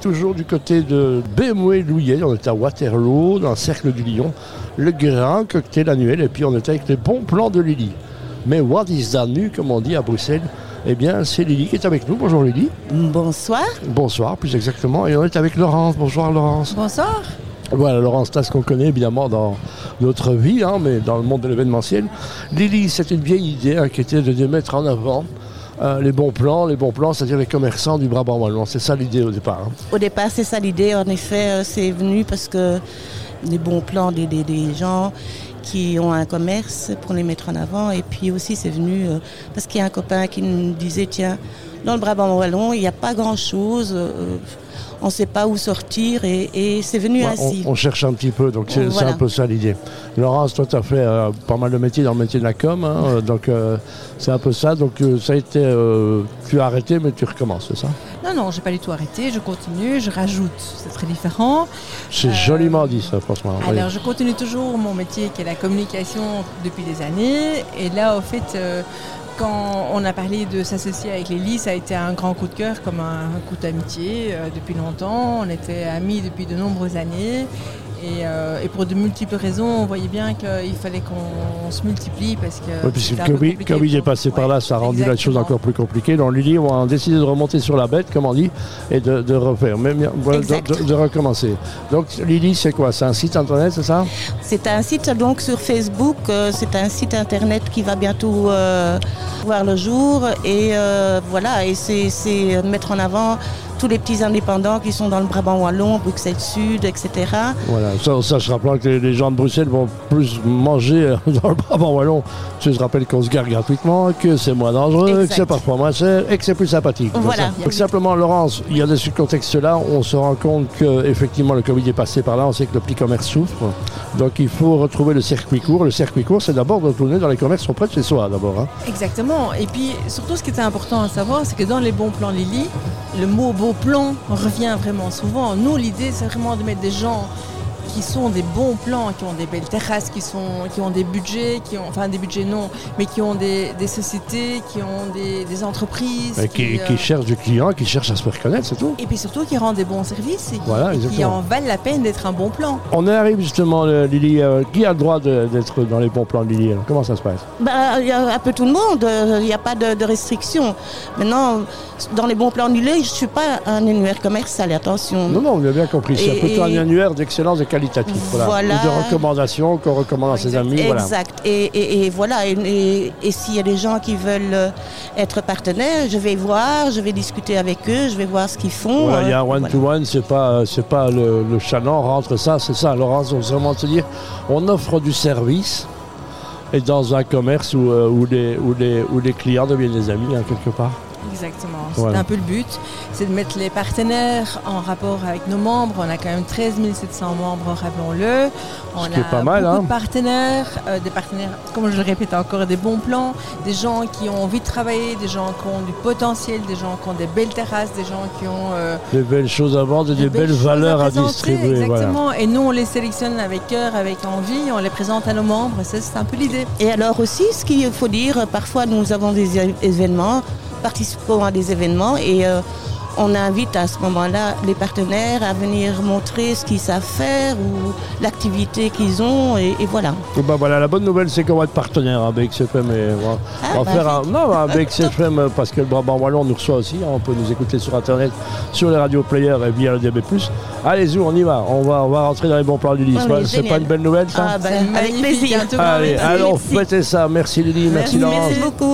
Toujours du côté de BMW Louillet, on est à Waterloo, dans le cercle du Lion, le grand cocktail annuel, et puis on est avec les bons plans de Lily. Mais what is that nu, comme on dit à Bruxelles? Eh bien, c'est Lily qui est avec nous. Bonjour Lily. Bonsoir. Bonsoir, plus exactement. Et on est avec Laurence. Bonsoir Laurence. Bonsoir. Voilà, Laurence ce qu'on connaît évidemment dans notre vie, hein, mais dans le monde de l'événementiel. Lily, c'est une vieille idée hein, qui était de mettre en avant euh, les bons plans, les bons plans, c'est-à-dire les commerçants du Brabant wallon. C'est ça l'idée au départ. Hein. Au départ, c'est ça l'idée. En effet, euh, c'est venu parce que les bons plans des, gens qui ont un commerce pour les mettre en avant. Et puis aussi, c'est venu euh, parce qu'il y a un copain qui nous disait, tiens, dans le Brabant wallon, il n'y a pas grand-chose on ne sait pas où sortir et, c'est venu ainsi. On, cherche un petit peu, donc c'est un peu ça l'idée. Laurence, toi tu as fait euh, pas mal de métiers dans le métier de la com, hein, euh, donc euh, c'est un peu ça. Donc ça a été, tu as arrêté mais tu recommences, c'est ça? Non, non, j'ai pas du tout arrêté, je continue, je rajoute, c'est très différent. C'est joliment dit ça, franchement. Alors je continue toujours mon métier qui est la communication depuis des années et là au fait quand on a parlé de s'associer avec Lélie, ça a été un grand coup de cœur, comme un, coup d'amitié euh, depuis longtemps. On était amis depuis de nombreuses années. Euh, et, pour de multiples raisons, on voyait bien qu'il fallait qu'on se multiplie parce que. Oui, puisque le Covid, est passé par là, ça a rendu la chose encore plus compliquée. Donc Lily, on a décidé de remonter sur la bête, comme on dit, et de, refaire, même, de, recommencer. Donc Lily, c'est quoi? C'est un site internet, c'est ça? C'est un site donc sur Facebook. Euh, c'est un site internet qui va bientôt euh, voir le jour. Et voilà, et c'est mettre en avant tous les petits indépendants qui sont dans le Brabant Wallon, Bruxelles Sud, etc. Voilà, ça, ça je rappelle que les gens de Bruxelles vont plus manger dans le Brabant Wallon. Je rappelle qu'on se garde gratuitement, que c'est moins dangereux, que c'est parfois moins cher et que c'est plus sympathique. Voilà. Donc, simplement, Laurence, il y a des ce contexte-là, on se rend compte qu'effectivement le Covid est passé par là, on sait que le petit commerce souffre. Donc il faut retrouver le circuit court. Le circuit court, c'est d'abord de retourner dans les commerces qui sont près de chez soi, d'abord. Hein. Exactement. Et puis surtout, ce qui était important à savoir, c'est que dans les bons plans Lily, le mot beau plan revient vraiment souvent. Nous, l'idée, c'est vraiment de mettre des gens qui sont des bons plans, qui ont des belles terrasses, qui, sont, qui ont des budgets, qui ont, enfin des budgets non, mais qui ont des, sociétés, qui ont des, entreprises. qui, euh, cherchent du client, qui cherchent à se faire connaître, c'est tout. Et puis surtout qui rendent des bons services et qui, en valent la peine d'être un bon plan. On arrive justement, euh, Lily, euh, qui a le droit d'être dans les bons plans de Lily Comment ça se passe? Bah, Il y a un peu tout le monde, il n'y a pas de, de restrictions. Maintenant, dans les bons plans de Lily, je ne suis pas un annuaire commercial, attention. Non, non, vous avez bien compris. C'est plutôt un annuaire d'excellence et qualitatif. Voilà. Ou de recommandations qu'on recommande à ses amis. Exact. Et, voilà. Et, s'il y a des gens qui veulent euh, être partenaires, je vais voir, je vais discuter avec eux, je vais voir ce qu'ils font. il y a un one-to-one, c'est pas, c'est pas le, le chaland rentre ça, c'est ça. Laurence, on vraiment se dire, on offre du service et dans un commerce où, euh, où, les, où, les, où les clients deviennent des amis, hein, quelque part. Exactement, c'est un peu le but, c'est de mettre les partenaires en rapport avec nos membres. On a quand même 13 700 membres, rappelons-le. On a pas mal, beaucoup hein. de partenaires, euh, des partenaires, comme je le répète encore, des bons plans, des gens qui ont envie de travailler, des gens qui ont du potentiel, des gens qui ont des belles terrasses, des gens qui ont... Euh, des belles choses à vendre et des, belles, valeurs à, distribuer. Exactement, et nous on les sélectionne avec cœur, avec envie, on les présente à nos membres, c'est un peu l'idée. Et alors aussi, ce qu'il faut dire, parfois nous avons des événements participons à des événements et euh, on invite à ce moment-là les partenaires à venir montrer ce qu'ils savent faire ou l'activité qu'ils ont et, voilà. Bah voilà, la bonne nouvelle c'est qu'on va être partenaire avec CFM et on va, ah, bah, faire un, non, avec CFM parce que le Brabant Wallon nous reçoit aussi, hein, on peut nous écouter sur internet, sur les radios players et via le DB+. Allez-y, on y va, on va, on va rentrer dans les bons plans du c'est pas une belle nouvelle ça ah, bah, Avec plaisir. Allez, allons fêter ça. Merci Lily, merci, merci Laurence. Merci beaucoup.